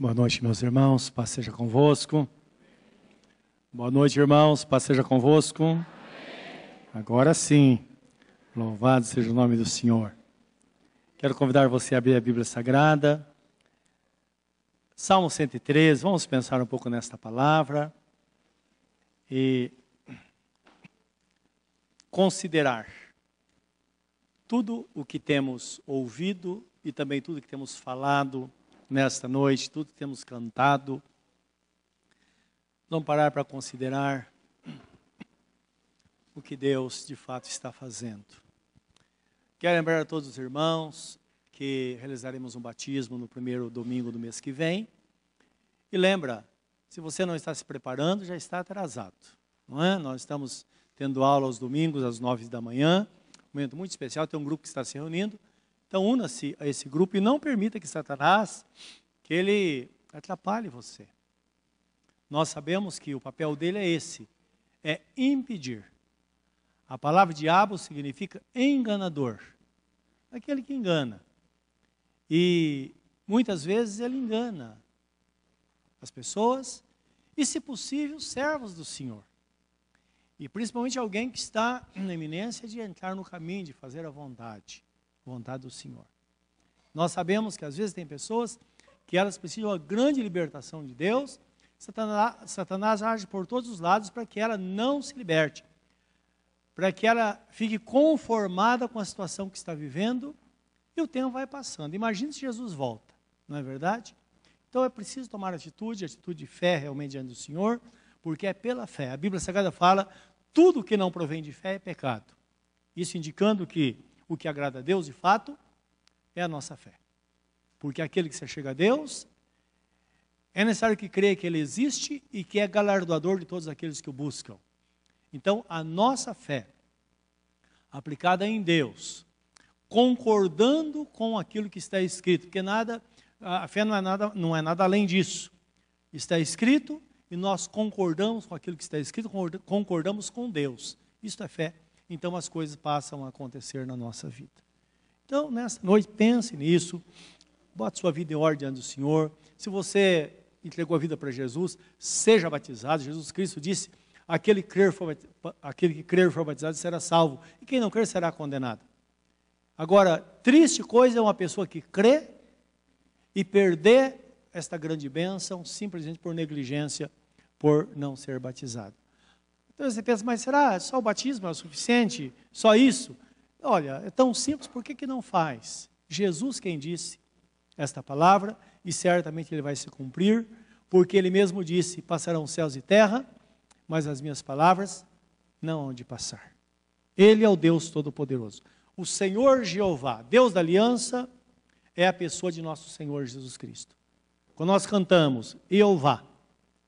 Boa noite, meus irmãos. Paz seja convosco. Boa noite, irmãos. Paz seja convosco. Agora sim. Louvado seja o nome do Senhor. Quero convidar você a abrir a Bíblia Sagrada. Salmo 103. Vamos pensar um pouco nesta palavra e considerar tudo o que temos ouvido e também tudo que temos falado nesta noite, tudo que temos cantado. Vamos parar para considerar o que Deus de fato está fazendo. Quero lembrar a todos os irmãos que realizaremos um batismo no primeiro domingo do mês que vem. E lembra, se você não está se preparando, já está atrasado. Não é? Nós estamos tendo aula aos domingos às nove da manhã, um momento muito especial, tem um grupo que está se reunindo. Então, una-se a esse grupo e não permita que Satanás, que ele atrapalhe você. Nós sabemos que o papel dele é esse, é impedir. A palavra diabo significa enganador, aquele que engana. E muitas vezes ele engana as pessoas e, se possível, servos do Senhor. E principalmente alguém que está na iminência de entrar no caminho, de fazer a vontade vontade do Senhor. Nós sabemos que às vezes tem pessoas que elas precisam de uma grande libertação de Deus. Satanás, Satanás age por todos os lados para que ela não se liberte, para que ela fique conformada com a situação que está vivendo e o tempo vai passando. Imagine se Jesus volta, não é verdade? Então é preciso tomar atitude, atitude de fé realmente diante do Senhor, porque é pela fé. A Bíblia Sagrada fala: tudo que não provém de fé é pecado. Isso indicando que o que agrada a Deus, de fato, é a nossa fé. Porque aquele que se chega a Deus, é necessário que creia que Ele existe e que é galardoador de todos aqueles que o buscam. Então, a nossa fé, aplicada em Deus, concordando com aquilo que está escrito, porque nada, a fé não é nada, não é nada além disso. Está escrito e nós concordamos com aquilo que está escrito, concordamos com Deus. Isso é fé então as coisas passam a acontecer na nossa vida. Então, nessa noite, pense nisso, bote sua vida em ordem diante do Senhor. Se você entregou a vida para Jesus, seja batizado. Jesus Cristo disse: aquele que crer for, aquele que crer for batizado será salvo, e quem não crer será condenado. Agora, triste coisa é uma pessoa que crê e perder esta grande bênção simplesmente por negligência, por não ser batizado. Então você pensa, mas será só o batismo é o suficiente? Só isso? Olha, é tão simples, por que, que não faz? Jesus quem disse esta palavra, e certamente ele vai se cumprir, porque ele mesmo disse: passarão céus e terra, mas as minhas palavras não hão de passar. Ele é o Deus Todo-Poderoso. O Senhor Jeová, Deus da aliança, é a pessoa de nosso Senhor Jesus Cristo. Quando nós cantamos Jeová,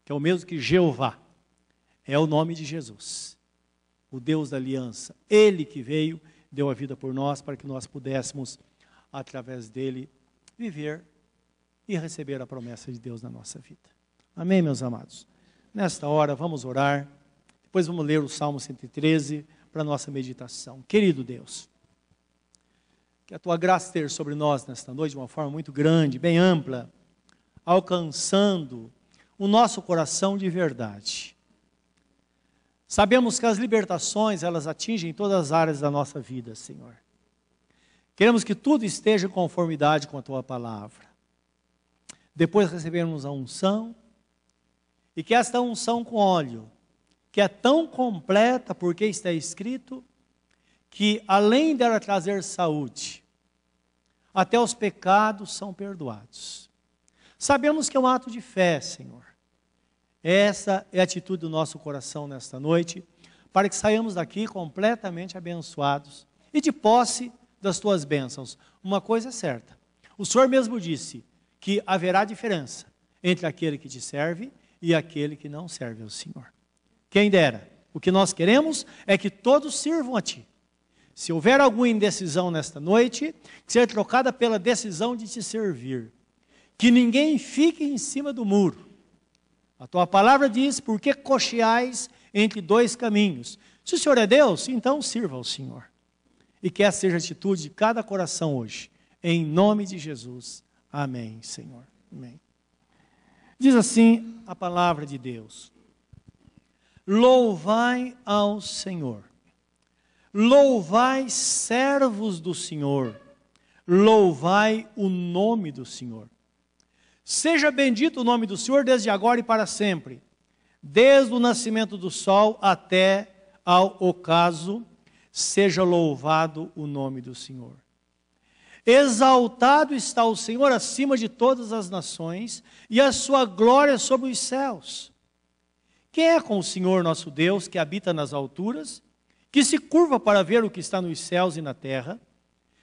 que é o mesmo que Jeová, é o nome de Jesus, o Deus da aliança. Ele que veio, deu a vida por nós para que nós pudéssemos, através dele, viver e receber a promessa de Deus na nossa vida. Amém, meus amados? Nesta hora, vamos orar. Depois vamos ler o Salmo 113 para a nossa meditação. Querido Deus, que a tua graça esteja sobre nós nesta noite de uma forma muito grande, bem ampla, alcançando o nosso coração de verdade Sabemos que as libertações, elas atingem todas as áreas da nossa vida, Senhor. Queremos que tudo esteja em conformidade com a tua palavra. Depois recebemos a unção, e que esta unção com óleo, que é tão completa, porque está escrito, que além dela trazer saúde, até os pecados são perdoados. Sabemos que é um ato de fé, Senhor. Essa é a atitude do nosso coração nesta noite, para que saiamos daqui completamente abençoados e de posse das tuas bênçãos. Uma coisa é certa: o Senhor mesmo disse que haverá diferença entre aquele que te serve e aquele que não serve ao Senhor. Quem dera, o que nós queremos é que todos sirvam a Ti. Se houver alguma indecisão nesta noite, que seja trocada pela decisão de te servir. Que ninguém fique em cima do muro a tua palavra diz: por que cocheais entre dois caminhos? Se o Senhor é Deus, então sirva ao Senhor. E que essa seja a atitude de cada coração hoje. Em nome de Jesus. Amém, Senhor. Amém. Diz assim a palavra de Deus: Louvai ao Senhor, louvai servos do Senhor, louvai o nome do Senhor. Seja bendito o nome do Senhor desde agora e para sempre, desde o nascimento do sol até ao ocaso, seja louvado o nome do Senhor. Exaltado está o Senhor acima de todas as nações, e a sua glória sobre os céus. Quem é com o Senhor nosso Deus, que habita nas alturas, que se curva para ver o que está nos céus e na terra,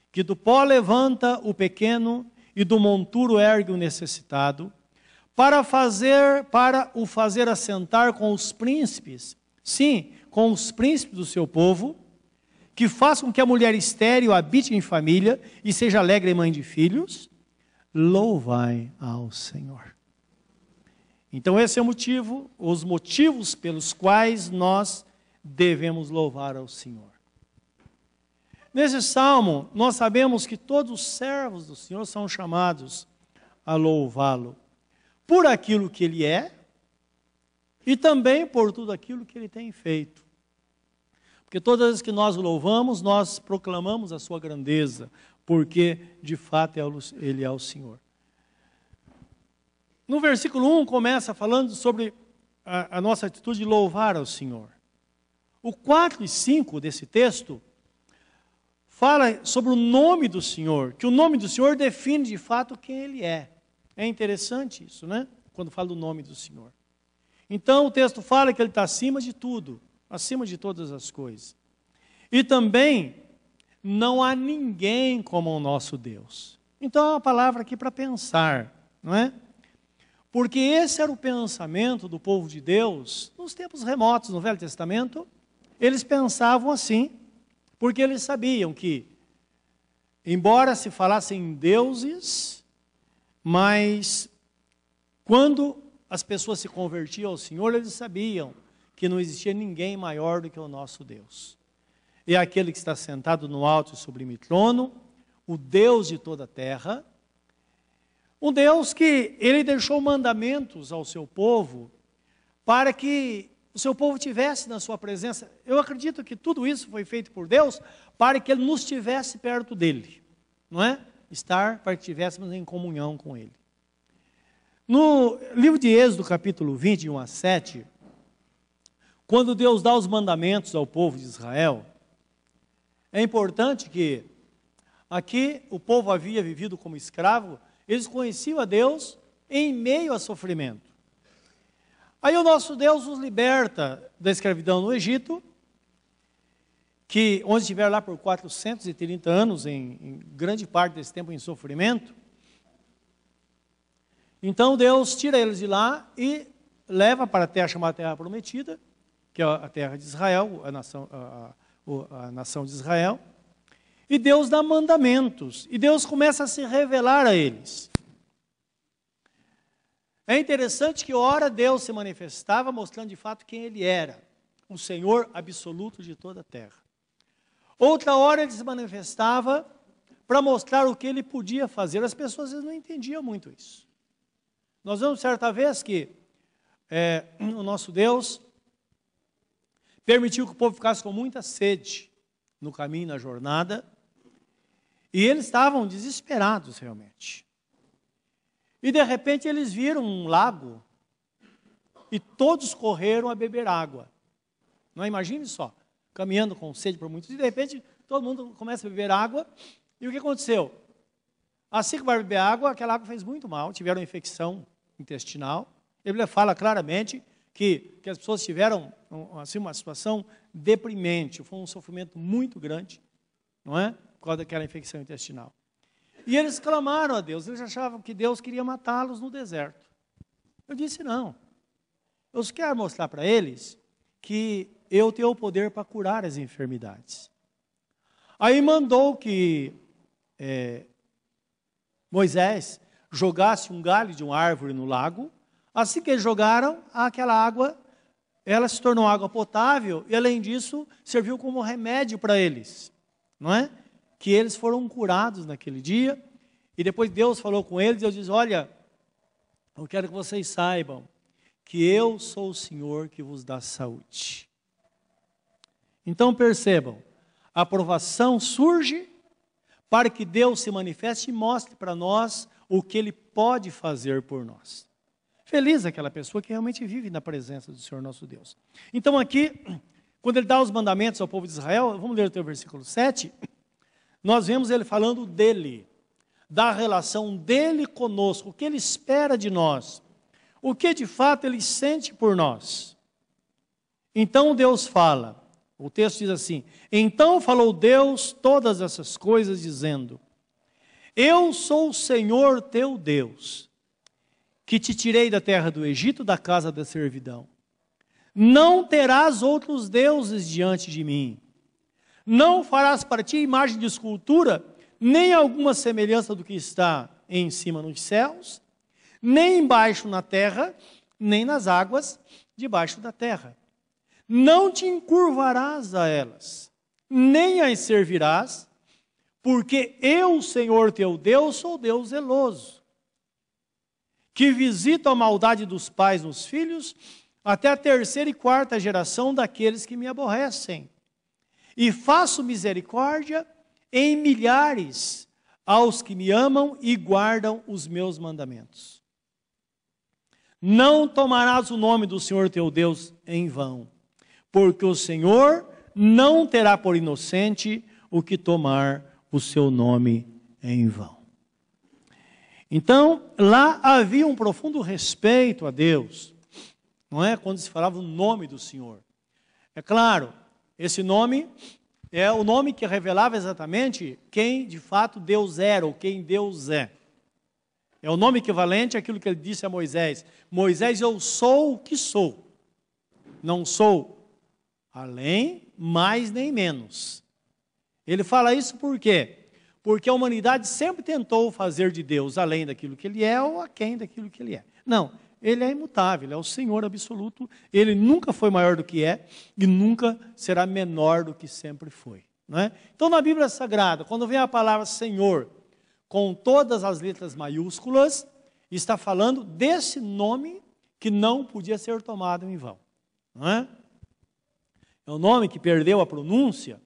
que do pó levanta o pequeno e do monturo ergue o necessitado, para fazer, para o fazer assentar com os príncipes, sim, com os príncipes do seu povo, que faça com que a mulher estéril habite em família e seja alegre mãe de filhos, louvai ao Senhor. Então, esse é o motivo, os motivos pelos quais nós devemos louvar ao Senhor. Nesse salmo, nós sabemos que todos os servos do Senhor são chamados a louvá-lo por aquilo que ele é e também por tudo aquilo que ele tem feito. Porque todas as vezes que nós o louvamos, nós proclamamos a sua grandeza, porque de fato é ele é o Senhor. No versículo 1 começa falando sobre a, a nossa atitude de louvar ao Senhor. O 4 e 5 desse texto fala sobre o nome do Senhor, que o nome do Senhor define de fato quem ele é. É interessante isso, né? Quando fala do nome do Senhor. Então o texto fala que ele está acima de tudo acima de todas as coisas. E também, não há ninguém como o nosso Deus. Então é uma palavra aqui para pensar, não é? Porque esse era o pensamento do povo de Deus nos tempos remotos, no Velho Testamento. Eles pensavam assim, porque eles sabiam que, embora se falassem em deuses, mas quando as pessoas se convertiam ao Senhor, eles sabiam que não existia ninguém maior do que o nosso Deus. E é aquele que está sentado no alto e sublime trono, o Deus de toda a terra, um Deus que ele deixou mandamentos ao seu povo para que o seu povo tivesse na sua presença. Eu acredito que tudo isso foi feito por Deus para que ele nos tivesse perto dele, não é? Estar para que estivéssemos em comunhão com ele. No livro de Êxodo, capítulo 21 a 7, quando Deus dá os mandamentos ao povo de Israel, é importante que aqui o povo havia vivido como escravo, eles conheciam a Deus em meio a sofrimento. Aí o nosso Deus os liberta da escravidão no Egito, que onde estiver lá por 430 anos, em, em grande parte desse tempo em sofrimento. Então Deus tira eles de lá e leva para a terra chamada Terra Prometida, que é a terra de Israel, a nação, a, a, a nação de Israel. E Deus dá mandamentos. E Deus começa a se revelar a eles. É interessante que, ora, Deus se manifestava mostrando de fato quem Ele era, o Senhor absoluto de toda a terra. Outra hora ele se manifestava para mostrar o que ele podia fazer. As pessoas não entendiam muito isso. Nós vemos certa vez que é, o nosso Deus permitiu que o povo ficasse com muita sede no caminho, na jornada, e eles estavam desesperados realmente. E de repente eles viram um lago e todos correram a beber água. Não imagine só, caminhando com sede por muitos, e de repente todo mundo começa a beber água, e o que aconteceu? Assim que vai beber água, aquela água fez muito mal, tiveram infecção intestinal. Bíblia fala claramente que, que as pessoas tiveram assim, uma situação deprimente, foi um sofrimento muito grande, não é? Por causa daquela infecção intestinal. E eles clamaram a Deus, eles achavam que Deus queria matá-los no deserto. Eu disse: não. Eu quero mostrar para eles que eu tenho o poder para curar as enfermidades. Aí mandou que é, Moisés jogasse um galho de uma árvore no lago, Assim que eles jogaram, aquela água, ela se tornou água potável e, além disso, serviu como remédio para eles, não é? Que eles foram curados naquele dia. E depois Deus falou com eles, Deus diz: Olha, Eu quero que vocês saibam que eu sou o Senhor que vos dá saúde. Então percebam, a aprovação surge para que Deus se manifeste e mostre para nós o que Ele pode fazer por nós. Feliz aquela pessoa que realmente vive na presença do Senhor nosso Deus. Então aqui, quando Ele dá os mandamentos ao povo de Israel, vamos ler o teu versículo 7, nós vemos Ele falando dele, da relação dele conosco, o que Ele espera de nós, o que de fato Ele sente por nós. Então Deus fala, o texto diz assim: Então falou Deus todas essas coisas, dizendo: Eu sou o Senhor teu Deus, que te tirei da terra do Egito, da casa da servidão. Não terás outros deuses diante de mim. Não farás para ti imagem de escultura, nem alguma semelhança do que está em cima nos céus, nem embaixo na terra, nem nas águas debaixo da terra. Não te encurvarás a elas, nem as servirás, porque eu, Senhor teu Deus, sou Deus zeloso, que visito a maldade dos pais nos filhos, até a terceira e quarta geração daqueles que me aborrecem. E faço misericórdia em milhares aos que me amam e guardam os meus mandamentos. Não tomarás o nome do Senhor teu Deus em vão porque o Senhor não terá por inocente o que tomar o seu nome em vão. Então, lá havia um profundo respeito a Deus, não é? Quando se falava o nome do Senhor. É claro, esse nome é o nome que revelava exatamente quem de fato Deus era ou quem Deus é. É o nome equivalente àquilo que ele disse a Moisés: Moisés, eu sou o que sou. Não sou além, mais nem menos. Ele fala isso por quê? Porque a humanidade sempre tentou fazer de Deus além daquilo que ele é ou aquém daquilo que ele é. Não, ele é imutável, ele é o Senhor absoluto, ele nunca foi maior do que é e nunca será menor do que sempre foi. É? Então, na Bíblia Sagrada, quando vem a palavra Senhor com todas as letras maiúsculas, está falando desse nome que não podia ser tomado em vão. É? É um nome que perdeu a pronúncia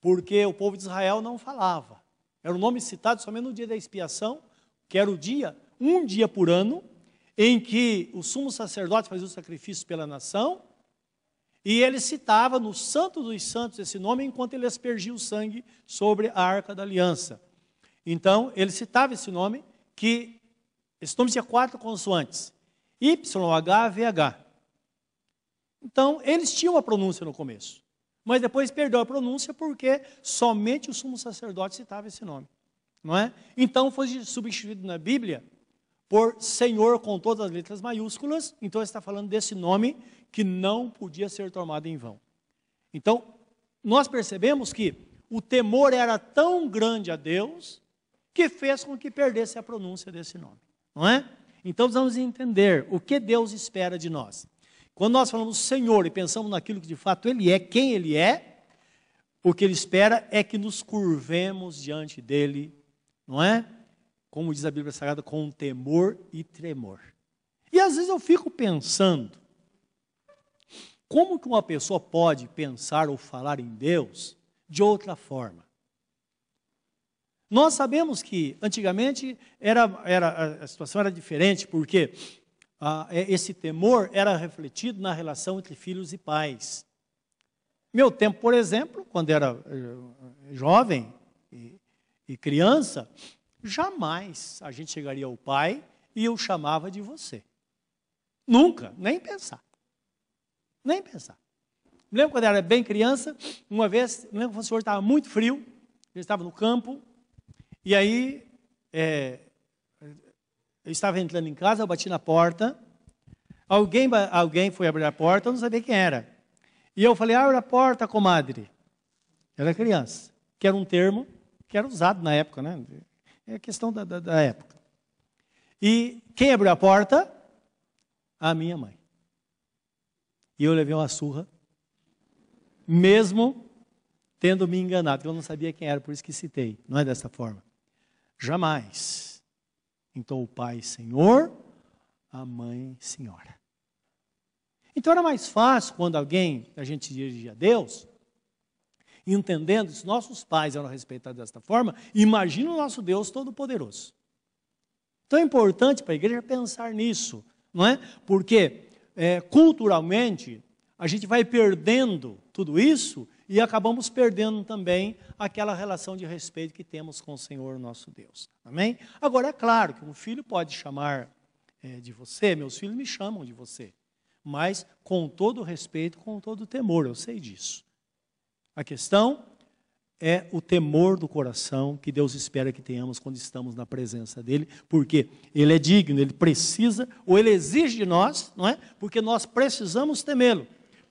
porque o povo de Israel não falava. Era um nome citado somente no dia da expiação, que era o dia, um dia por ano, em que o sumo sacerdote fazia o sacrifício pela nação, e ele citava no Santo dos Santos esse nome enquanto ele aspergia o sangue sobre a arca da aliança. Então, ele citava esse nome, que esse nome tinha quatro consoantes: Y, H, V, H. Então, eles tinham a pronúncia no começo, mas depois perdeu a pronúncia porque somente o sumo sacerdote citava esse nome, não é? Então foi substituído na Bíblia por Senhor com todas as letras maiúsculas, então está falando desse nome que não podia ser tomado em vão. Então, nós percebemos que o temor era tão grande a Deus que fez com que perdesse a pronúncia desse nome, não é? Então, vamos entender o que Deus espera de nós. Quando nós falamos Senhor e pensamos naquilo que de fato Ele é, quem Ele é, o que Ele espera é que nos curvemos diante dEle, não é? Como diz a Bíblia Sagrada, com temor e tremor. E às vezes eu fico pensando, como que uma pessoa pode pensar ou falar em Deus de outra forma? Nós sabemos que antigamente era, era, a situação era diferente, porque ah, é, esse temor era refletido na relação entre filhos e pais. Meu tempo, por exemplo, quando era eh, jovem e, e criança, jamais a gente chegaria ao pai e eu chamava de você. Nunca, nem pensar. Nem pensar. Me lembro quando eu era bem criança, uma vez, me lembro que o senhor estava muito frio, ele estava no campo, e aí é, eu estava entrando em casa, eu bati na porta. Alguém, alguém foi abrir a porta, eu não sabia quem era. E eu falei, abre a porta, comadre. Era criança. Que era um termo que era usado na época, né? É questão da, da, da época. E quem abriu a porta? A minha mãe. E eu levei uma surra, mesmo tendo me enganado, eu não sabia quem era, por isso que citei. Não é dessa forma. Jamais então o Pai, Senhor, a mãe senhora. Então era mais fácil quando alguém, a gente dirigia a Deus, entendendo se nossos pais eram respeitados desta forma, imagina o nosso Deus Todo-Poderoso. Então é importante para a igreja pensar nisso, não é? Porque é, culturalmente a gente vai perdendo tudo isso e acabamos perdendo também aquela relação de respeito que temos com o Senhor nosso Deus. Amém? Agora é claro que um filho pode chamar é, de você, meus filhos me chamam de você, mas com todo respeito, com todo temor, eu sei disso. A questão é o temor do coração que Deus espera que tenhamos quando estamos na presença dele, porque ele é digno, ele precisa ou ele exige de nós, não é? Porque nós precisamos temê-lo.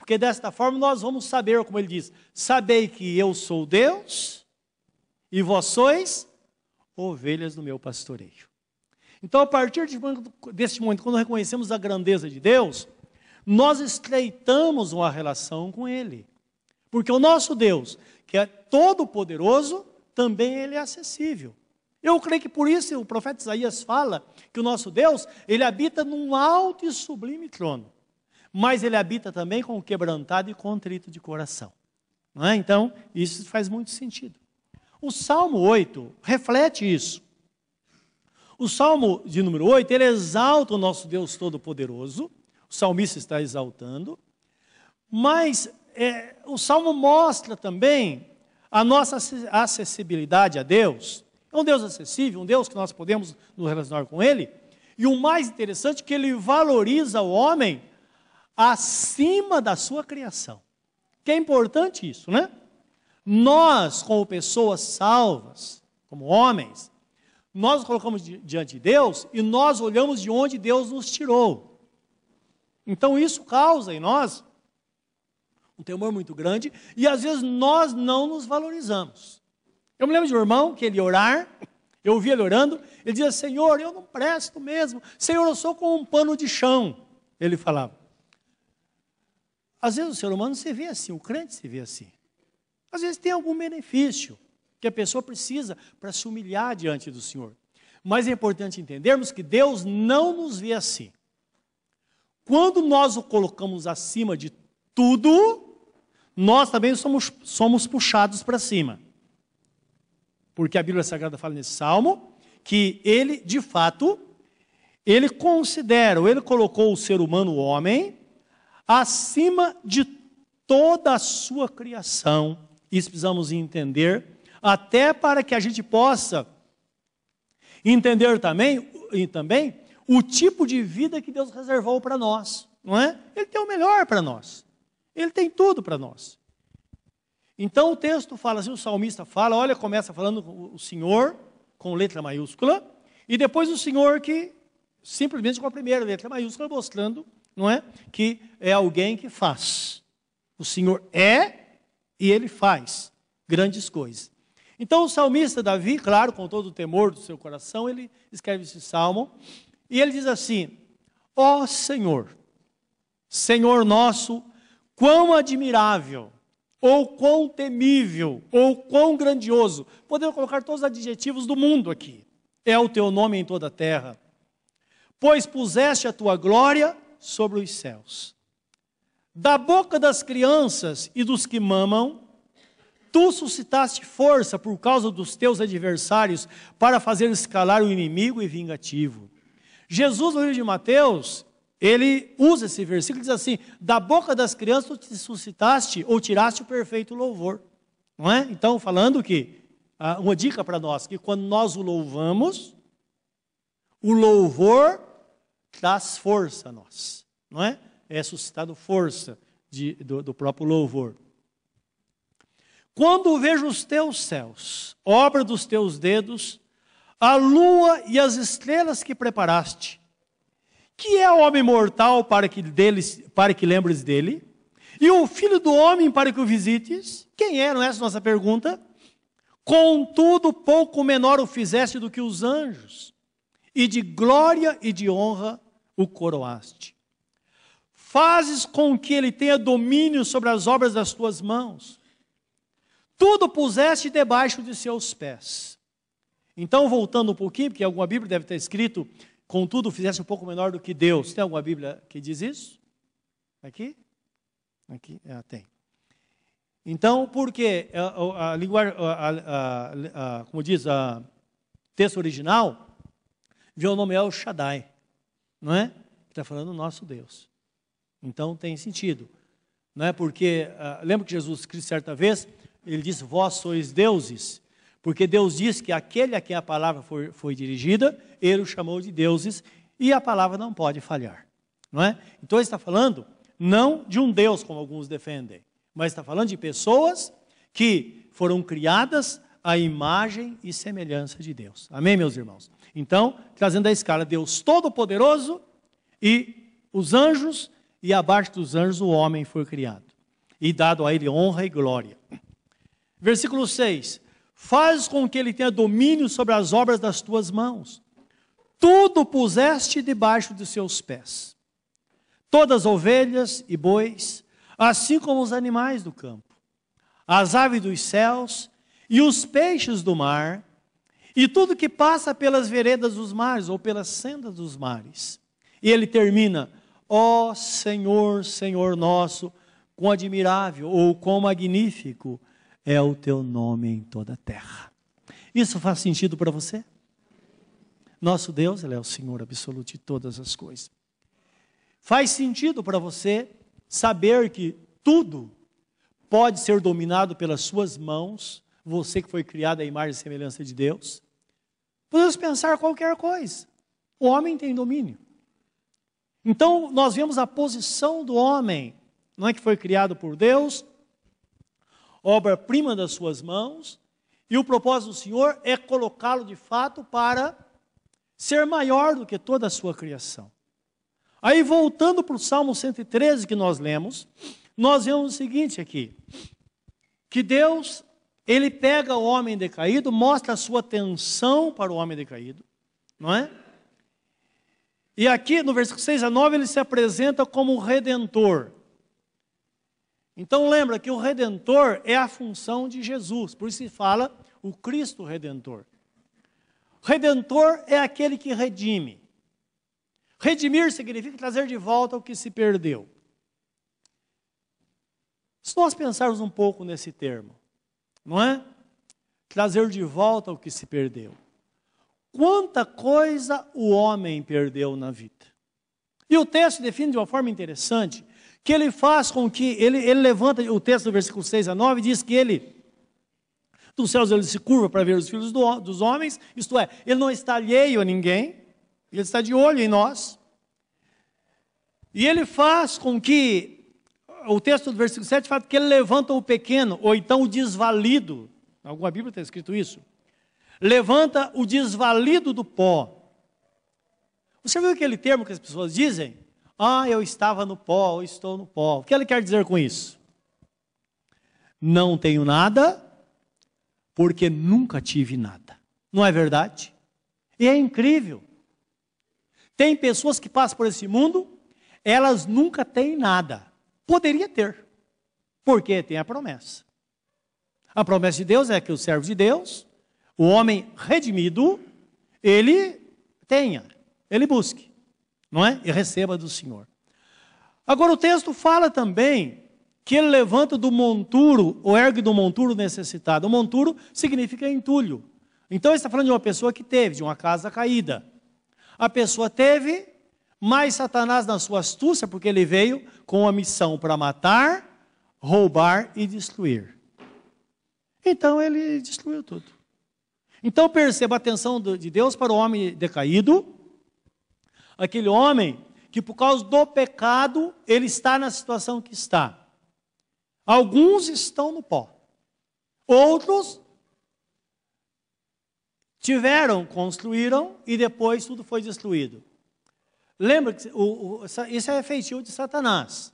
Porque desta forma nós vamos saber, como ele diz: "Sabei que eu sou Deus e vós sois ovelhas do meu pastoreio". Então, a partir desse momento, quando reconhecemos a grandeza de Deus, nós estreitamos uma relação com ele. Porque o nosso Deus, que é todo poderoso, também ele é acessível. Eu creio que por isso o profeta Isaías fala que o nosso Deus, ele habita num alto e sublime trono. Mas ele habita também com o quebrantado e contrito de coração. É? Então, isso faz muito sentido. O Salmo 8 reflete isso. O Salmo de número 8, ele exalta o nosso Deus Todo-Poderoso. O salmista está exaltando. Mas é, o Salmo mostra também a nossa acessibilidade a Deus. É um Deus acessível, um Deus que nós podemos nos relacionar com Ele. E o mais interessante é que Ele valoriza o homem acima da sua criação. Que é importante isso, né? Nós, como pessoas salvas, como homens, nós nos colocamos diante de Deus e nós olhamos de onde Deus nos tirou. Então isso causa em nós um temor muito grande, e às vezes nós não nos valorizamos. Eu me lembro de um irmão que ele orar, eu ouvi ele orando, ele dizia, Senhor, eu não presto mesmo, Senhor, eu sou como um pano de chão, ele falava. Às vezes o ser humano se vê assim, o crente se vê assim. Às vezes tem algum benefício que a pessoa precisa para se humilhar diante do Senhor. Mas é importante entendermos que Deus não nos vê assim. Quando nós o colocamos acima de tudo, nós também somos, somos puxados para cima. Porque a Bíblia Sagrada fala nesse salmo que ele, de fato, ele considera, ele colocou o ser humano, o homem, acima de toda a sua criação. Isso precisamos entender, até para que a gente possa entender também, e também o tipo de vida que Deus reservou para nós, não é? Ele tem o melhor para nós. Ele tem tudo para nós. Então o texto fala assim, o salmista fala, olha, começa falando o Senhor com letra maiúscula, e depois o Senhor que simplesmente com a primeira letra maiúscula mostrando, não é, que é alguém que faz. O Senhor é e ele faz grandes coisas. Então o salmista Davi, claro, com todo o temor do seu coração, ele escreve esse salmo e ele diz assim: Ó oh, Senhor, Senhor nosso, quão admirável, ou quão temível, ou quão grandioso. Podemos colocar todos os adjetivos do mundo aqui. É o teu nome em toda a terra. Pois puseste a tua glória sobre os céus. Da boca das crianças e dos que mamam, tu suscitaste força por causa dos teus adversários para fazer escalar o inimigo e vingativo. Jesus, no livro de Mateus, ele usa esse versículo e diz assim: da boca das crianças tu te suscitaste ou tiraste o perfeito louvor. Não é? Então, falando que, ah, uma dica para nós, que quando nós o louvamos, o louvor traz força a nós. Não é? É suscitado força de, do, do próprio louvor. Quando vejo os teus céus, obra dos teus dedos, a lua e as estrelas que preparaste, que é o homem mortal para que, deles, para que lembres dele? E o filho do homem para que o visites? Quem é, não é essa nossa pergunta? Contudo, pouco menor o fizeste do que os anjos, e de glória e de honra o coroaste. Fazes com que ele tenha domínio sobre as obras das tuas mãos. Tudo puseste debaixo de seus pés. Então, voltando um pouquinho, porque alguma Bíblia deve ter escrito contudo fizesse um pouco menor do que Deus. Tem alguma Bíblia que diz isso? Aqui? Aqui? É, tem. Então, porque a, a, linguagem, a, como diz o texto original, viu o nome El Shaddai, não é? Está falando nosso Deus. Então tem sentido, não é? Porque uh, lembra que Jesus Cristo certa vez ele disse: Vós sois deuses, porque Deus diz que aquele a quem a palavra foi, foi dirigida, ele o chamou de deuses e a palavra não pode falhar, não é? Então ele está falando não de um Deus como alguns defendem, mas está falando de pessoas que foram criadas à imagem e semelhança de Deus. Amém, meus irmãos? Então, trazendo a escala Deus Todo-Poderoso e os anjos, e abaixo dos anjos o homem foi criado. E dado a ele honra e glória. Versículo 6: Faz com que ele tenha domínio sobre as obras das tuas mãos. Tudo puseste debaixo de seus pés. Todas as ovelhas e bois, assim como os animais do campo, as aves dos céus e os peixes do mar, e tudo que passa pelas veredas dos mares ou pelas sendas dos mares. E ele termina: Ó oh, Senhor, Senhor nosso, quão admirável ou quão magnífico é o teu nome em toda a terra. Isso faz sentido para você? Nosso Deus, Ele é o Senhor absoluto de todas as coisas. Faz sentido para você saber que tudo pode ser dominado pelas suas mãos, você que foi criado à imagem e semelhança de Deus? Podemos pensar qualquer coisa. O homem tem domínio. Então, nós vemos a posição do homem, não é que foi criado por Deus, obra-prima das suas mãos, e o propósito do Senhor é colocá-lo de fato para ser maior do que toda a sua criação. Aí, voltando para o Salmo 113 que nós lemos, nós vemos o seguinte aqui: que Deus, ele pega o homem decaído, mostra a sua atenção para o homem decaído, não é? E aqui no versículo 6 a 9 ele se apresenta como redentor. Então lembra que o redentor é a função de Jesus, por isso se fala o Cristo redentor. Redentor é aquele que redime. Redimir significa trazer de volta o que se perdeu. Se nós pensarmos um pouco nesse termo, não é? Trazer de volta o que se perdeu. Quanta coisa o homem perdeu na vida. E o texto define de uma forma interessante que ele faz com que, ele, ele levanta, o texto do versículo 6 a 9 diz que ele, dos céus ele se curva para ver os filhos do, dos homens, isto é, ele não está alheio a ninguém, ele está de olho em nós. E ele faz com que, o texto do versículo 7 fala que ele levanta o pequeno, ou então o desvalido, alguma Bíblia está escrito isso, levanta o desvalido do pó. Você viu aquele termo que as pessoas dizem? Ah, eu estava no pó, eu estou no pó. O que ele quer dizer com isso? Não tenho nada, porque nunca tive nada. Não é verdade? E é incrível. Tem pessoas que passam por esse mundo, elas nunca têm nada. Poderia ter, porque tem a promessa. A promessa de Deus é que o servo de Deus, o homem redimido, ele tenha, ele busque não é? E receba do Senhor. Agora o texto fala também que ele levanta do monturo, ou ergue do monturo necessitado. O monturo significa entulho. Então ele está falando de uma pessoa que teve, de uma casa caída. A pessoa teve, mas Satanás, na sua astúcia, porque ele veio com a missão para matar, roubar e destruir. Então ele destruiu tudo. Então perceba a atenção de Deus para o homem decaído, aquele homem que por causa do pecado ele está na situação que está. Alguns estão no pó. Outros tiveram, construíram e depois tudo foi destruído. Lembra que o, o, isso é feitio de Satanás.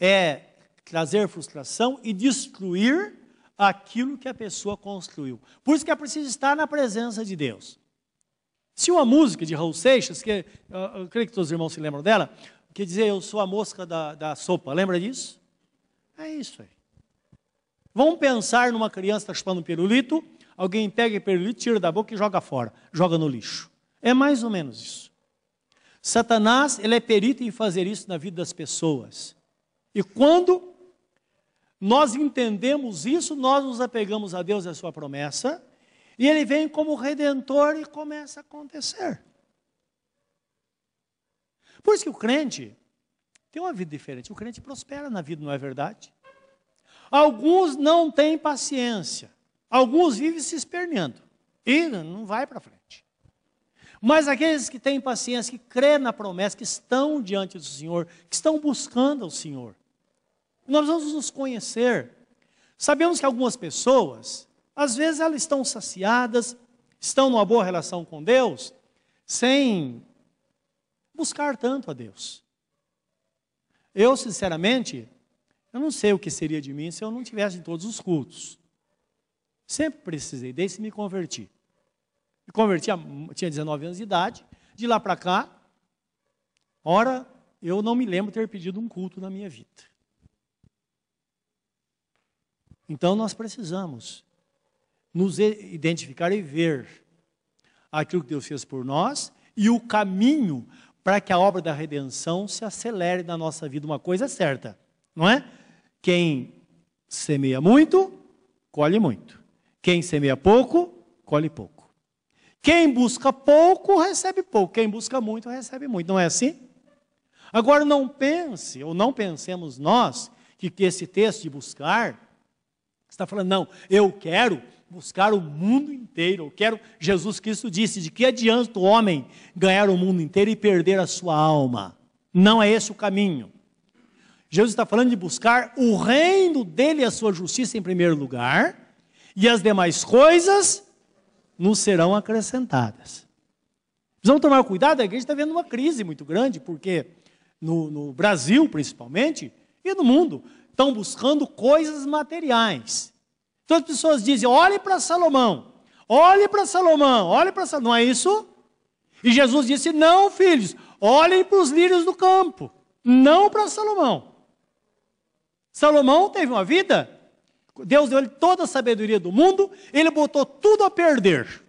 É trazer frustração e destruir aquilo que a pessoa construiu. Por isso que é preciso estar na presença de Deus. Se uma música de Raul Seixas, que eu, eu creio que todos os irmãos se lembram dela, que dizia eu sou a mosca da, da sopa, lembra disso? É isso aí. Vamos pensar numa criança chupando um pirulito, alguém pega o pirulito, tira da boca e joga fora, joga no lixo. É mais ou menos isso. Satanás, ele é perito em fazer isso na vida das pessoas. E quando nós entendemos isso, nós nos apegamos a Deus e a sua promessa, e ele vem como redentor e começa a acontecer. Por isso que o crente tem uma vida diferente. O crente prospera na vida, não é verdade? Alguns não têm paciência. Alguns vivem se esperneando. E não vai para frente. Mas aqueles que têm paciência, que crê na promessa, que estão diante do Senhor, que estão buscando o Senhor. Nós vamos nos conhecer. Sabemos que algumas pessoas, às vezes elas estão saciadas, estão numa boa relação com Deus, sem buscar tanto a Deus. Eu, sinceramente, eu não sei o que seria de mim se eu não tivesse em todos os cultos. Sempre precisei, desde que me converti. Me converti, tinha 19 anos de idade. De lá para cá, ora, eu não me lembro ter pedido um culto na minha vida. Então nós precisamos nos identificar e ver aquilo que Deus fez por nós e o caminho para que a obra da redenção se acelere na nossa vida. Uma coisa é certa, não é? Quem semeia muito, colhe muito. Quem semeia pouco, colhe pouco. Quem busca pouco, recebe pouco. Quem busca muito, recebe muito. Não é assim? Agora, não pense, ou não pensemos nós, que, esse texto de buscar está falando, não, eu quero buscar o mundo inteiro. Eu quero, Jesus Cristo disse, de que adianta o homem ganhar o mundo inteiro e perder a sua alma? Não é esse o caminho. Jesus está falando de buscar o reino dele e a sua justiça em primeiro lugar, e as demais coisas nos serão acrescentadas. Precisamos tomar cuidado, a igreja está vendo uma crise muito grande, porque no, no Brasil, principalmente, e no mundo, estão buscando coisas materiais. Então as pessoas dizem: olhe para Salomão, olhe para Salomão, olhe para Salomão. Não é isso? E Jesus disse: não, filhos, olhem para os lírios do campo, não para Salomão. Salomão teve uma vida, Deus deu-lhe toda a sabedoria do mundo, ele botou tudo a perder.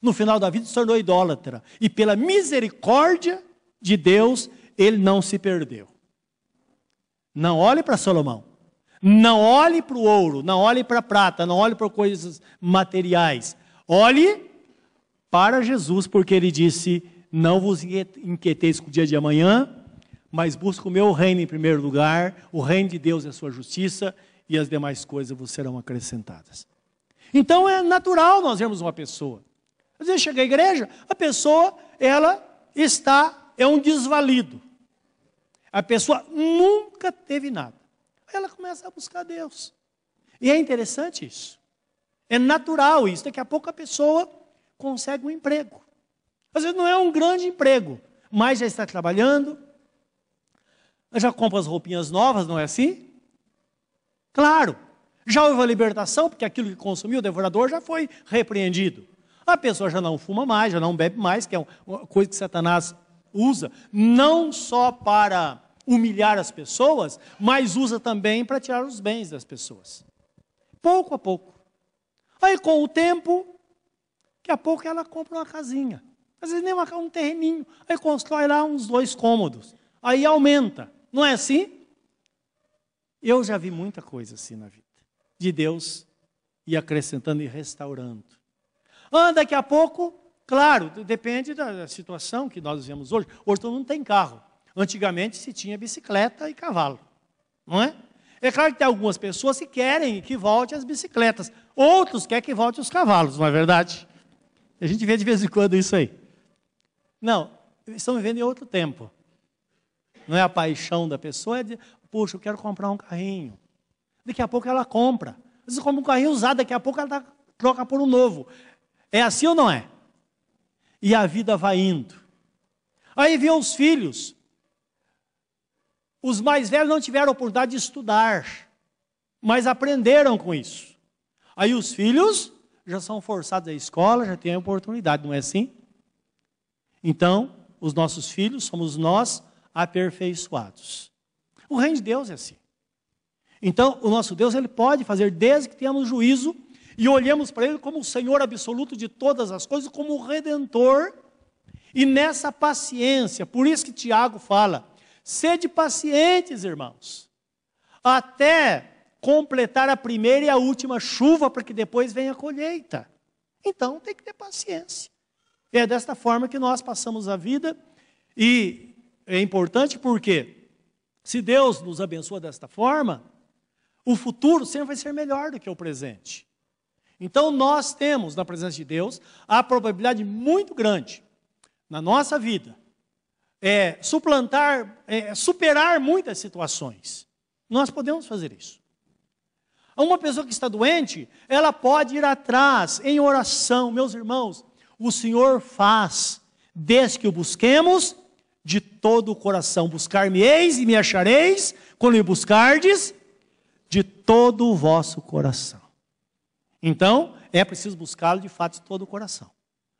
No final da vida se tornou idólatra. E pela misericórdia de Deus, ele não se perdeu. Não olhe para Salomão. Não olhe para o ouro, não olhe para a prata, não olhe para coisas materiais. Olhe para Jesus, porque ele disse: Não vos inquieteis com o dia de amanhã, mas busca o meu reino em primeiro lugar, o reino de Deus e a sua justiça, e as demais coisas vos serão acrescentadas. Então é natural nós vermos uma pessoa. Às vezes chega à igreja, a pessoa, ela está, é um desvalido. A pessoa nunca teve nada. Ela começa a buscar Deus. E é interessante isso. É natural isso. Daqui a pouco a pessoa consegue um emprego. Às vezes não é um grande emprego, mas já está trabalhando, já compra as roupinhas novas, não é assim? Claro. Já houve a libertação, porque aquilo que consumiu o devorador já foi repreendido. A pessoa já não fuma mais, já não bebe mais, que é uma coisa que Satanás usa, não só para humilhar as pessoas, mas usa também para tirar os bens das pessoas. Pouco a pouco. Aí, com o tempo, daqui a pouco ela compra uma casinha. Às vezes nem uma, um terreninho. Aí constrói lá uns dois cômodos. Aí aumenta. Não é assim? Eu já vi muita coisa assim na vida. De Deus ir acrescentando e restaurando. Ah, daqui a pouco, claro, depende da situação que nós vemos hoje. Hoje todo mundo tem carro. Antigamente se tinha bicicleta e cavalo. Não é? É claro que tem algumas pessoas que querem que volte as bicicletas. Outros querem que volte os cavalos, não é verdade? A gente vê de vez em quando isso aí. Não, estamos vivendo em outro tempo. Não é a paixão da pessoa, é de, puxa, eu quero comprar um carrinho. Daqui a pouco ela compra. Você compra um carrinho usado, daqui a pouco ela troca por um novo. É assim ou não é? E a vida vai indo. Aí vem os filhos. Os mais velhos não tiveram oportunidade de estudar, mas aprenderam com isso. Aí os filhos já são forçados à escola, já têm a oportunidade, não é assim? Então, os nossos filhos somos nós aperfeiçoados. O reino de Deus é assim. Então, o nosso Deus, ele pode fazer desde que tenhamos juízo e olhemos para ele como o Senhor absoluto de todas as coisas, como o redentor E nessa paciência, por isso que Tiago fala: sede pacientes, irmãos, até completar a primeira e a última chuva, para que depois venha a colheita. Então tem que ter paciência. É desta forma que nós passamos a vida, e é importante porque, se Deus nos abençoa desta forma, o futuro sempre vai ser melhor do que o presente. Então nós temos, na presença de Deus, a probabilidade muito grande na nossa vida é suplantar, é, superar muitas situações. Nós podemos fazer isso. Uma pessoa que está doente, ela pode ir atrás em oração, meus irmãos. O Senhor faz, desde que o busquemos de todo o coração. Buscar-me-eis e me achareis, quando me buscardes de todo o vosso coração. Então, é preciso buscá-lo de fato de todo o coração.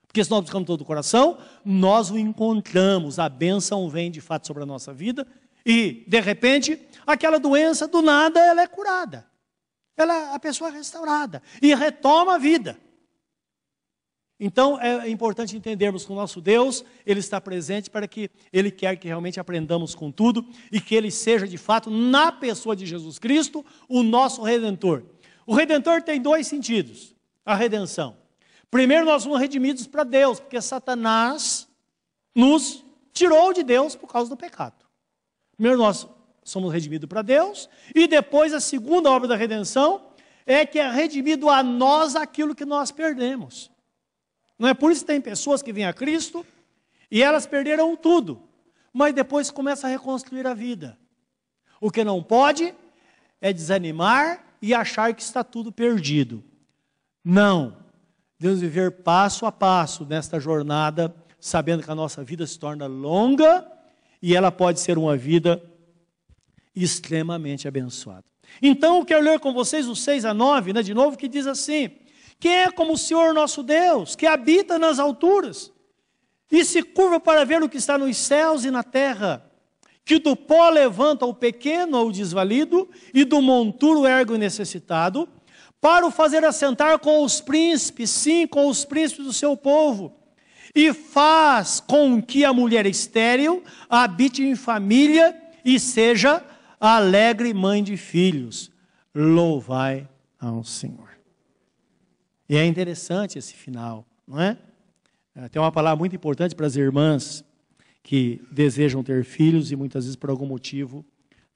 Porque se nós buscamos todo o coração, nós o encontramos, a bênção vem de fato sobre a nossa vida e, de repente, aquela doença, do nada, ela é curada. Ela, a pessoa é restaurada e retoma a vida. Então é importante entendermos que o nosso Deus, Ele está presente para que Ele quer que realmente aprendamos com tudo e que Ele seja de fato, na pessoa de Jesus Cristo, o nosso Redentor. O Redentor tem dois sentidos: a redenção. Primeiro, nós somos redimidos para Deus, porque Satanás nos tirou de Deus por causa do pecado. Primeiro, nós somos redimidos para Deus, e depois, a segunda obra da redenção é que é redimido a nós aquilo que nós perdemos. Não é por isso que tem pessoas que vêm a Cristo e elas perderam tudo, mas depois começam a reconstruir a vida. O que não pode é desanimar e achar que está tudo perdido. Não. Devemos viver passo a passo nesta jornada, sabendo que a nossa vida se torna longa e ela pode ser uma vida extremamente abençoada. Então, eu quero ler com vocês o 6 a 9, né, de novo, que diz assim: quem é como o Senhor nosso Deus, que habita nas alturas e se curva para ver o que está nos céus e na terra, que do pó levanta o pequeno ou desvalido e do monturo ergue o necessitado, para o fazer assentar com os príncipes, sim, com os príncipes do seu povo, e faz com que a mulher estéril habite em família e seja alegre mãe de filhos. Louvai ao Senhor. E é interessante esse final, não é? é? Tem uma palavra muito importante para as irmãs que desejam ter filhos e muitas vezes por algum motivo,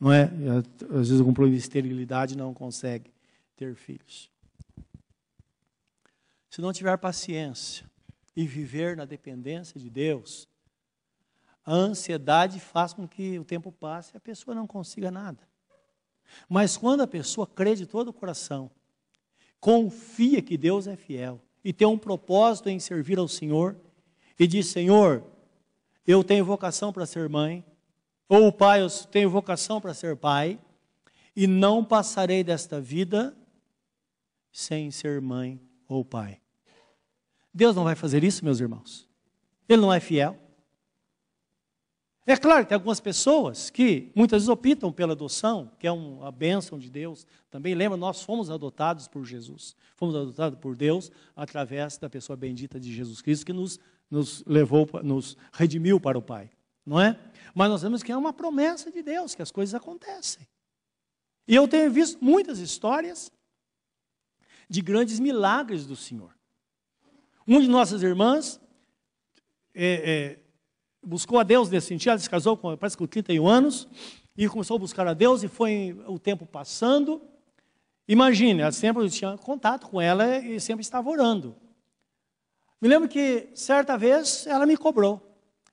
não é? Às vezes algum problema de esterilidade não consegue ter filhos. Se não tiver paciência e viver na dependência de Deus, a ansiedade faz com que o tempo passe e a pessoa não consiga nada. Mas quando a pessoa crê de todo o coração confia que Deus é fiel e tem um propósito em servir ao Senhor e diz: Senhor, eu tenho vocação para ser mãe, ou pai, eu tenho vocação para ser pai, e não passarei desta vida sem ser mãe ou pai. Deus não vai fazer isso, meus irmãos. Ele não é fiel. É claro que algumas pessoas que muitas vezes optam pela adoção, que é uma bênção de Deus. Também lembra, nós fomos adotados por Jesus. Fomos adotados por Deus através da pessoa bendita de Jesus Cristo, que nos, nos levou, nos redimiu para o Pai. Não é? Mas nós vemos que é uma promessa de Deus, que as coisas acontecem. E eu tenho visto muitas histórias de grandes milagres do Senhor. Uma de nossas irmãs é, é, buscou a Deus nesse sentido, ela se casou com, parece que com 31 anos, e começou a buscar a Deus, e foi o tempo passando. Imagine, ela sempre tinha contato com ela e sempre estava orando. Me lembro que, certa vez, ela me cobrou.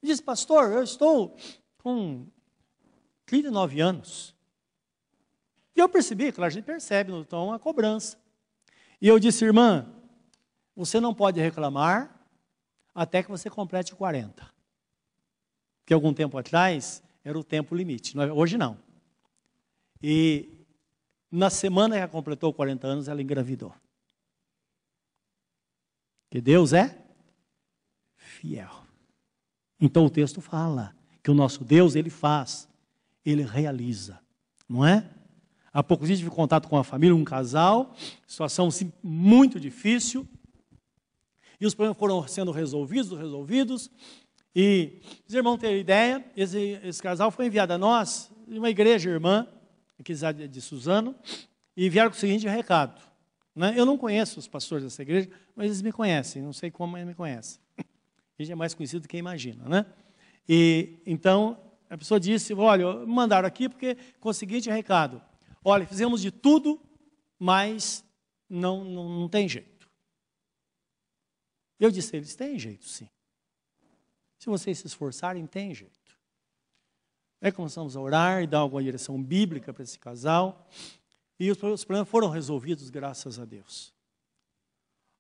Disse, pastor, eu estou com 39 anos. E eu percebi, claro, a gente percebe no tom a cobrança. E eu disse, irmã, você não pode reclamar até que você complete 40 que algum tempo atrás era o tempo limite, é, hoje não. E na semana que ela completou 40 anos, ela engravidou. Que Deus é fiel. Então o texto fala que o nosso Deus, ele faz, ele realiza, não é? Há poucos dias tive contato com a família, um casal, situação muito difícil, e os problemas foram sendo resolvidos, resolvidos, E os irmãos terem ideia, esse, esse casal foi enviado a nós, uma igreja irmã, aqui de Suzano, e vieram com o seguinte recado. Né? Eu não conheço os pastores dessa igreja, mas eles me conhecem, não sei como eles me conhecem. A gente é mais conhecido do que imagina, né? E então a pessoa disse: Olha, mandaram aqui porque com o seguinte recado: Olha, fizemos de tudo, mas não, não, não tem jeito. Eu disse: Eles têm jeito, sim. Se vocês se esforçarem, tem jeito. Aí começamos a orar e dar alguma direção bíblica para esse casal. E os problemas foram resolvidos, graças a Deus.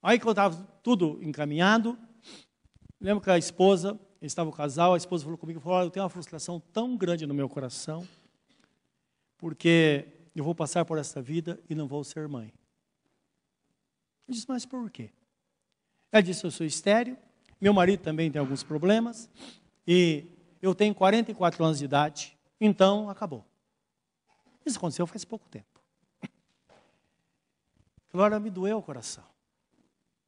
Aí, quando estava tudo encaminhado, lembro que a esposa, estava o casal, a esposa falou comigo, falou, eu tenho uma frustração tão grande no meu coração, porque eu vou passar por essa vida e não vou ser mãe. Eu disse, mas por quê? Ela disse, eu sou estéreo, meu marido também tem alguns problemas, e eu tenho 44 anos de idade, então acabou. Isso aconteceu faz pouco tempo. Agora me doeu o coração.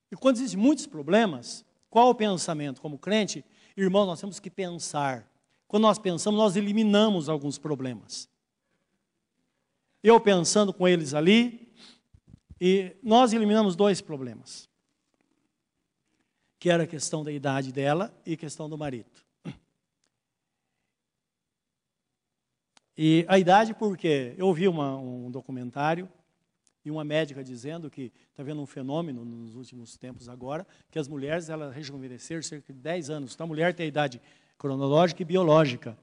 E quando existem muitos problemas, qual o pensamento? Como crente, irmão, nós temos que pensar. Quando nós pensamos, nós eliminamos alguns problemas. Eu pensando com eles ali, e nós eliminamos dois problemas. Que era a questão da idade dela e questão do marido. E a idade, porque eu ouvi uma, um documentário e uma médica dizendo que está vendo um fenômeno nos últimos tempos agora, que as mulheres elas rejuvenesceram cerca de 10 anos. Então a mulher tem a idade cronológica e biológica.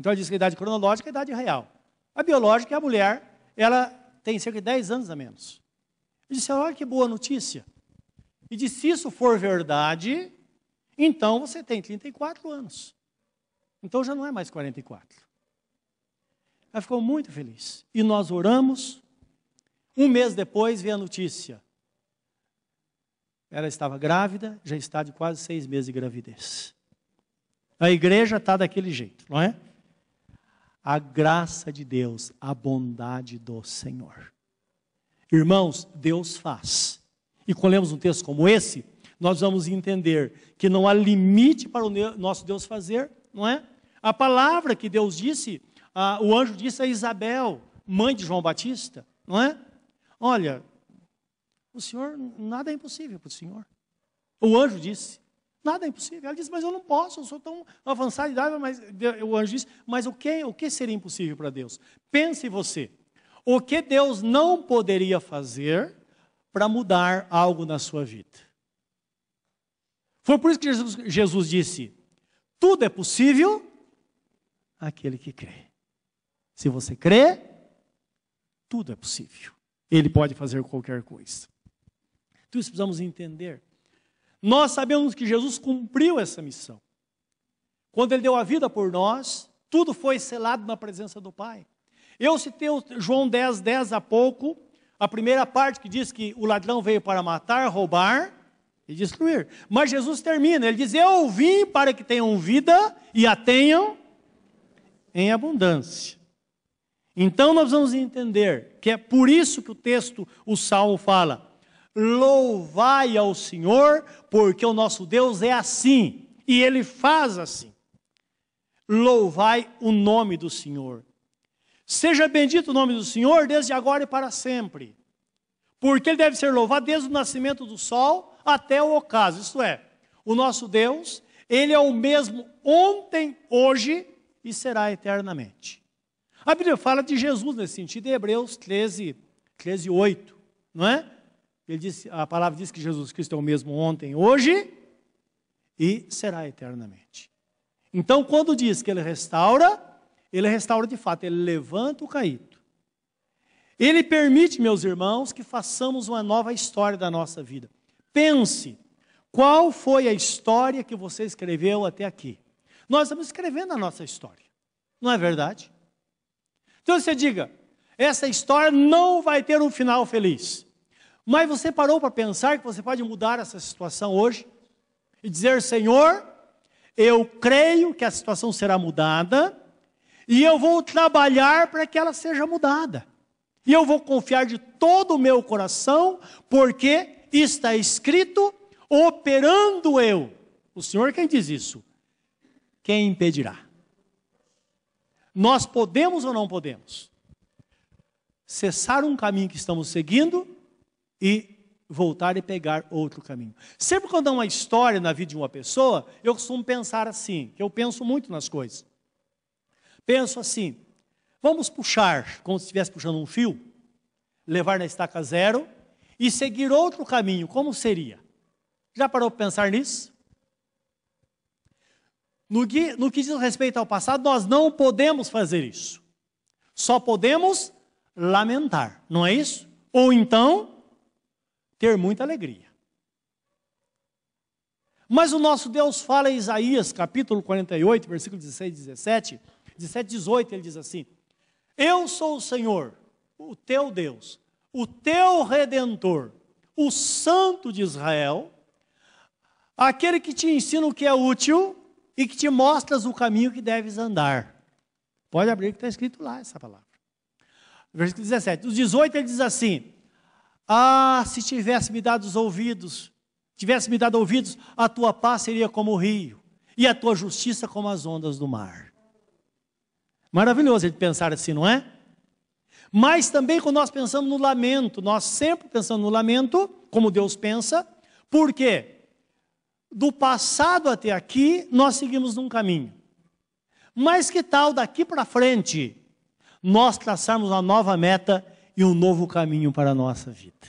Então ela diz que a idade cronológica é a idade real. A biológica é a mulher, ela tem cerca de 10 anos a menos. Eu disse, olha que boa notícia. E disse, se isso for verdade, então você tem 34 anos. Então já não é mais 44. Ela ficou muito feliz. E nós oramos, um mês depois veio a notícia. Ela estava grávida, já está de quase seis meses de gravidez. A igreja está daquele jeito, não é? A graça de Deus, a bondade do Senhor. Irmãos, Deus faz. E quando lemos um texto como esse, nós vamos entender que não há limite para o nosso Deus fazer, não é? A palavra que Deus disse, o anjo disse a Isabel, mãe de João Batista, não é? Olha, o Senhor, nada é impossível para o Senhor. O anjo disse, nada é impossível. Ela disse, mas eu não posso, eu sou tão avançado de idade. Mas o anjo disse, mas o que, o que seria impossível para Deus? Pense você, o que Deus não poderia fazer para mudar algo na sua vida? Foi por isso que Jesus, Jesus disse, tudo é possível aquele que crê. Se você crê, tudo é possível. Ele pode fazer qualquer coisa. Então, isso precisamos entender. Nós sabemos que Jesus cumpriu essa missão. Quando ele deu a vida por nós, tudo foi selado na presença do Pai. Eu citei João 10, 10 há pouco, a primeira parte que diz que o ladrão veio para matar, roubar e destruir. Mas Jesus termina, ele diz: Eu vim para que tenham vida e a tenham em abundância. Então nós vamos entender que é por isso que o texto, o salmo fala: louvai ao Senhor, porque o nosso Deus é assim e ele faz assim. Louvai o nome do Senhor. Seja bendito o nome do Senhor desde agora e para sempre. Porque ele deve ser louvado desde o nascimento do sol até o ocaso. Isto é, o nosso Deus, ele é o mesmo ontem, hoje e será eternamente. A Bíblia fala de Jesus nesse sentido em Hebreus 13, 13 8, não é? Ele diz, a palavra diz que Jesus Cristo é o mesmo ontem, hoje e será eternamente. Então, quando diz que ele restaura, ele restaura de fato, ele levanta o caído. Ele permite, meus irmãos, que façamos uma nova história da nossa vida. Pense, qual foi a história que você escreveu até aqui? Nós estamos escrevendo a nossa história, não é verdade? Então você diga, essa história não vai ter um final feliz. Mas você parou para pensar que você pode mudar essa situação hoje e dizer: Senhor, eu creio que a situação será mudada e eu vou trabalhar para que ela seja mudada. E eu vou confiar de todo o meu coração, porque está escrito: operando eu. O Senhor quem diz isso? quem impedirá? Nós podemos ou não podemos? Cessar um caminho que estamos seguindo e voltar e pegar outro caminho. Sempre quando há uma história na vida de uma pessoa, eu costumo pensar assim, que eu penso muito nas coisas. Penso assim, vamos puxar, como se estivesse puxando um fio, levar na estaca zero e seguir outro caminho, como seria? Já parou para pensar nisso? No que, no que diz respeito ao passado, nós não podemos fazer isso. Só podemos lamentar, não é isso? Ou então, ter muita alegria. Mas o nosso Deus fala em Isaías, capítulo 48, versículo 16 e 17, 17 e 18, ele diz assim: Eu sou o Senhor, o teu Deus, o teu redentor, o Santo de Israel, aquele que te ensina o que é útil e que te mostras o caminho que deves andar. Pode abrir que está escrito lá essa palavra. Versículo 17. Os 18 ele diz assim: Ah, se tivesse me dado os ouvidos, tivesse me dado ouvidos, a tua paz seria como o rio, e a tua justiça como as ondas do mar. Maravilhoso ele pensar assim, não é? Mas também quando nós pensamos no lamento, nós sempre pensamos no lamento, como Deus pensa, por quê? do passado até aqui, nós seguimos num caminho. Mas que tal daqui para frente, nós traçarmos uma nova meta e um novo caminho para a nossa vida?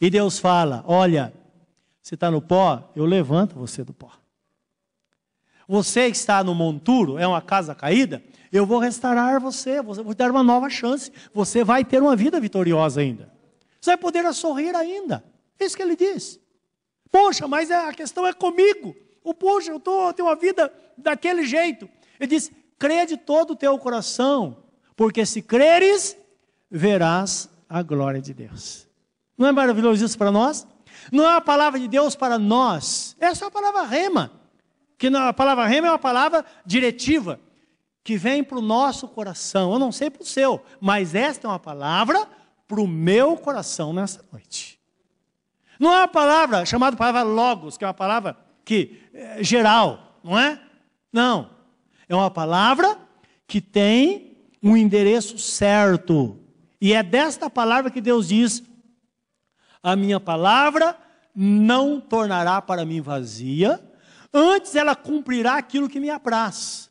E Deus fala: Olha, você está no pó, eu levanto você do pó. Você está no monturo, é uma casa caída, eu vou restaurar você, vou dar uma nova chance. Você vai ter uma vida vitoriosa ainda. Você vai poder sorrir ainda. É isso que ele diz. Poxa, mas a questão é comigo. O poxa, eu tô, tenho uma vida daquele jeito. Ele diz: crê de todo o teu coração, porque se creres, verás a glória de Deus. Não é maravilhoso isso para nós? Não é a palavra de Deus para nós. Essa é a palavra rema. Que a palavra rema é uma palavra diretiva que vem para o nosso coração. Eu não sei para o seu, mas esta é uma palavra para o meu coração nessa noite. Não é uma palavra chamada palavra logos, que é uma palavra que é geral, não é? Não. É uma palavra que tem um endereço certo. E é desta palavra que Deus diz: a minha palavra não tornará para mim vazia, antes ela cumprirá aquilo que me apraz.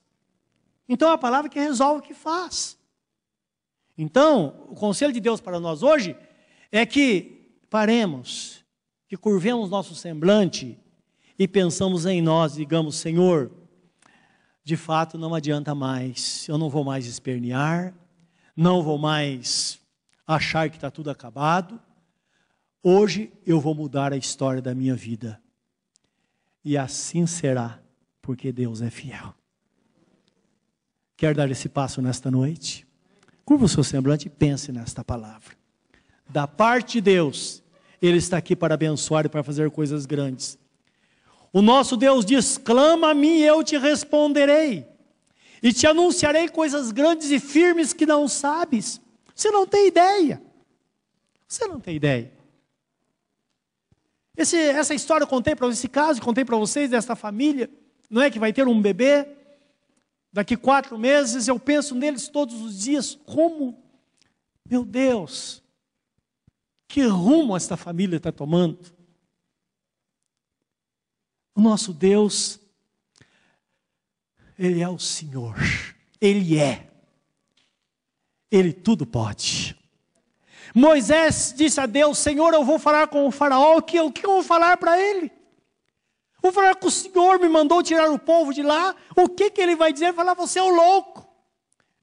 Então é a palavra que resolve o que faz. Então, o conselho de Deus para nós hoje é que paremos que curvemos nosso semblante e pensamos em nós, digamos, Senhor, de fato não adianta mais, eu não vou mais espernear, não vou mais achar que está tudo acabado. Hoje eu vou mudar a história da minha vida. E assim será, porque Deus é fiel. Quer dar esse passo nesta noite? Curva o seu semblante e pense nesta palavra. Da parte de Deus, ele está aqui para abençoar e para fazer coisas grandes. O nosso Deus diz: clama a mim e eu te responderei, e te anunciarei coisas grandes e firmes que não sabes. Você não tem ideia. Você não tem ideia. Esse, essa história eu contei para esse caso, contei para vocês desta família, não é que vai ter um bebê daqui quatro meses. Eu penso neles todos os dias, como, meu Deus, que rumo esta família está tomando? O nosso Deus, Ele é o Senhor, Ele é, Ele tudo pode. Moisés disse a Deus: Senhor, eu vou falar com o Faraó, o que, o que eu vou falar para ele? Vou falar que o Senhor me mandou tirar o povo de lá, o que, que ele vai dizer? Falar, você é o louco,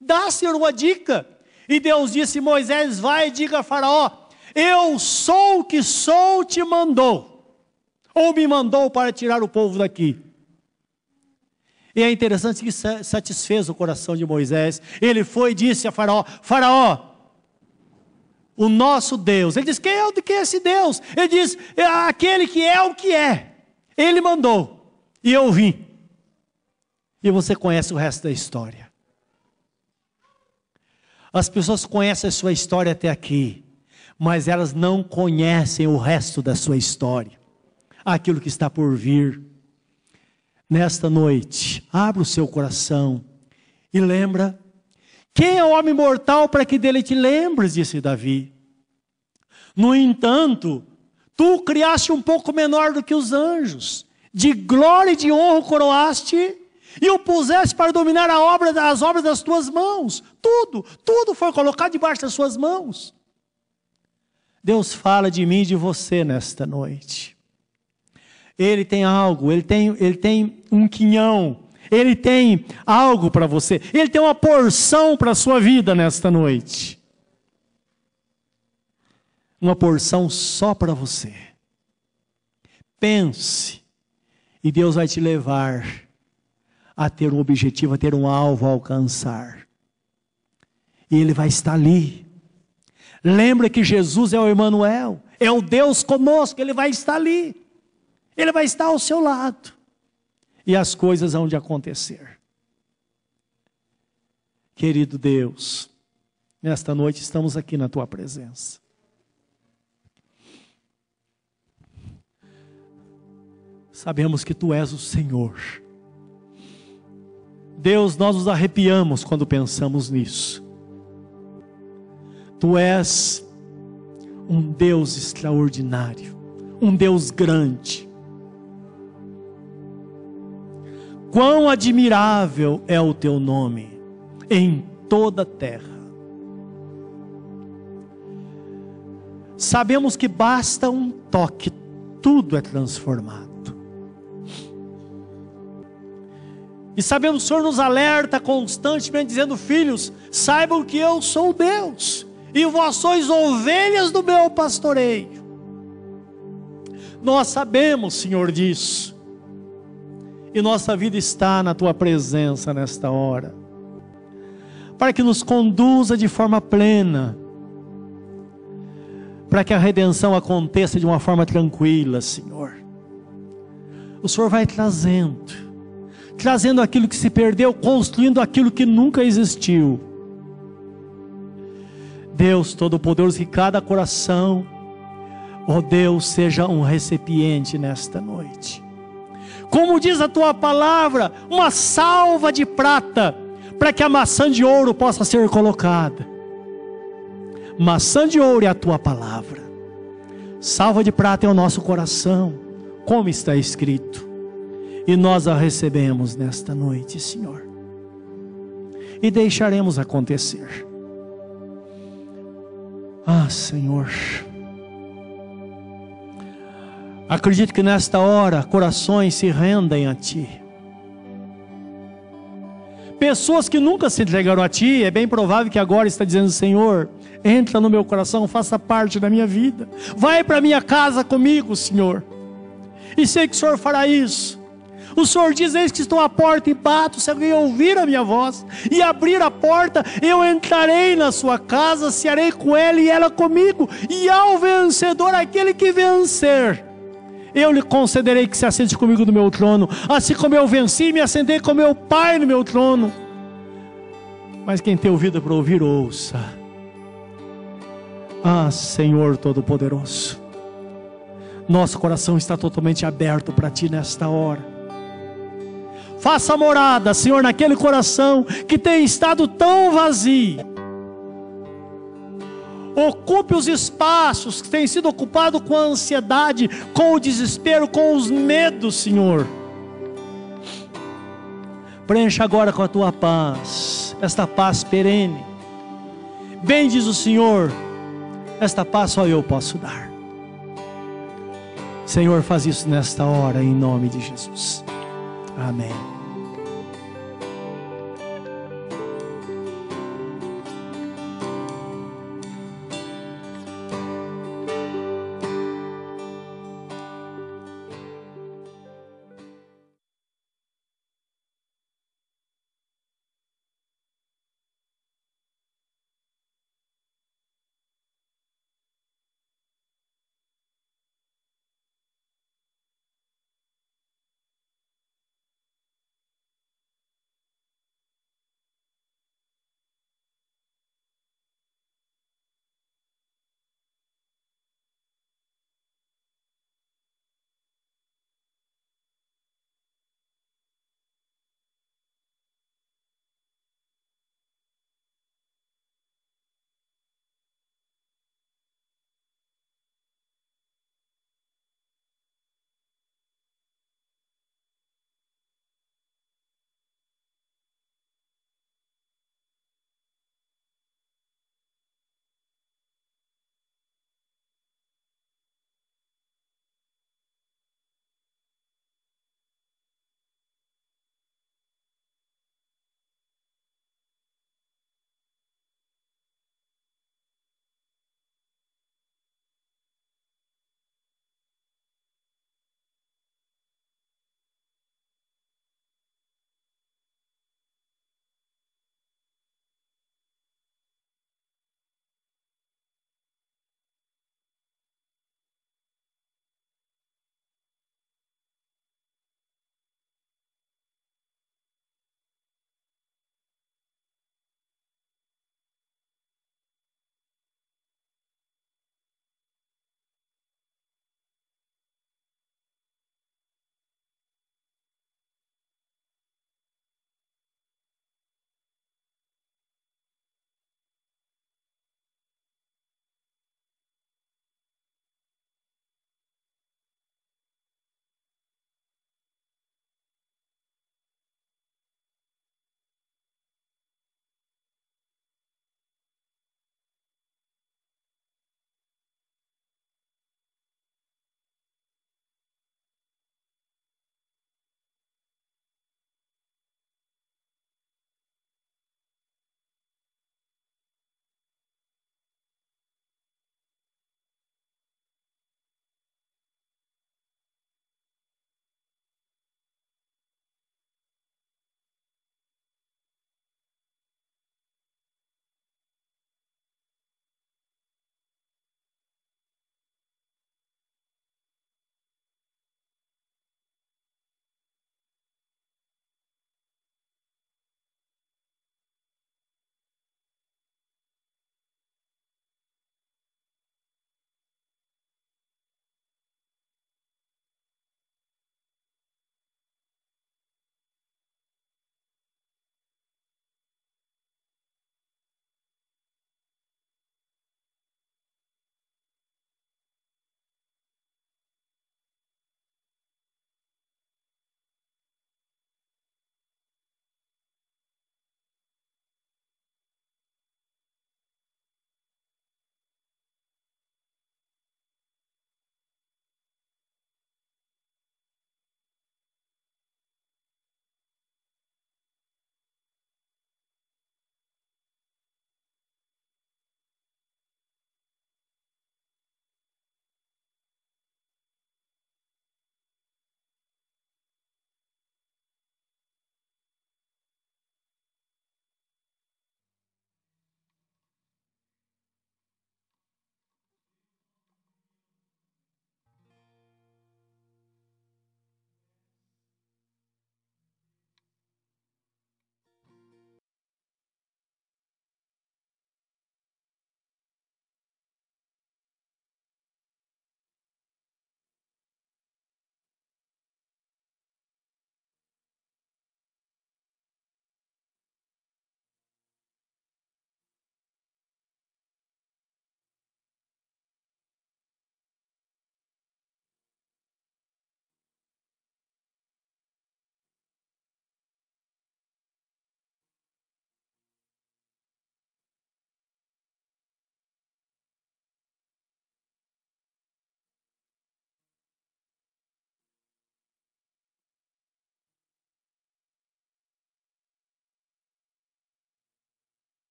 dá, Senhor, uma dica. E Deus disse: Moisés, vai e diga a Faraó: eu sou o que sou, te mandou. Ou me mandou para tirar o povo daqui. E é interessante que satisfez o coração de Moisés. Ele foi e disse a Faraó: Faraó, o nosso Deus. Ele diz: Quem é, quem é esse Deus? Ele diz: é aquele que é o que é. Ele mandou. E eu vim. E você conhece o resto da história. As pessoas conhecem a sua história até aqui mas elas não conhecem o resto da sua história, aquilo que está por vir. nesta noite, abra o seu coração e lembra: quem é o homem mortal para que dele te lembres, disse Davi. No entanto, tu criaste um pouco menor do que os anjos, de glória e de honra o coroaste e o puseste para dominar obra, as obras das tuas mãos. Tudo, tudo foi colocado debaixo das suas mãos. Deus fala de mim e de você nesta noite. Ele tem algo, ele tem, ele tem um quinhão, ele tem algo para você, ele tem uma porção para a sua vida nesta noite. Uma porção só para você. Pense, e Deus vai te levar a ter um objetivo, a ter um alvo a alcançar. E ele vai estar ali. Lembra que Jesus é o Emanuel, é o Deus conosco, ele vai estar ali. Ele vai estar ao seu lado. E as coisas vão de acontecer. Querido Deus, nesta noite estamos aqui na tua presença. Sabemos que tu és o Senhor Deus, nós nos arrepiamos quando pensamos nisso. Tu és um Deus extraordinário, um Deus grande. Quão admirável é o teu nome em toda a terra. Sabemos que basta um toque, tudo é transformado. E sabemos que o Senhor nos alerta constantemente, dizendo: Filhos, saibam que eu sou Deus, e vós sois ovelhas do meu pastoreio. Nós sabemos, Senhor, disso, e nossa vida está na tua presença nesta hora, para que nos conduza de forma plena, para que a redenção aconteça de uma forma tranquila, Senhor. O Senhor vai trazendo, trazendo aquilo que se perdeu, construindo aquilo que nunca existiu. Deus Todo-Poderoso, que cada coração, ó oh Deus, seja um recipiente nesta noite. Como diz a tua palavra, uma salva de prata, para que a maçã de ouro possa ser colocada. Maçã de ouro é a tua palavra, salva de prata é o nosso coração, como está escrito e nós a recebemos nesta noite, Senhor. E deixaremos acontecer. Ah, Senhor. Acredito que nesta hora corações se rendem a Ti. Pessoas que nunca se entregaram a Ti, é bem provável que agora está dizendo: Senhor, entra no meu coração, faça parte da minha vida. Vai para minha casa comigo, Senhor. E sei que o Senhor fará isso. O Senhor diz: Eis que estou à porta e bato. Se alguém ouvir a minha voz e abrir a porta, eu entrarei na sua casa, cearei com ela e ela comigo. E ao vencedor, aquele que vencer, eu lhe concederei que se assente comigo no meu trono, assim como eu venci me assentei com meu Pai no meu trono. Mas quem tem ouvido para ouvir, ouça. Ah, Senhor Todo-Poderoso, nosso coração está totalmente aberto para Ti nesta hora. Faça morada, Senhor, naquele coração que tem estado tão vazio. Ocupe os espaços que têm sido ocupados com a ansiedade, com o desespero, com os medos, Senhor. Preencha agora com a tua paz, esta paz perene. Bem diz o Senhor, esta paz só eu posso dar. Senhor, faz isso nesta hora, em nome de Jesus. Amém.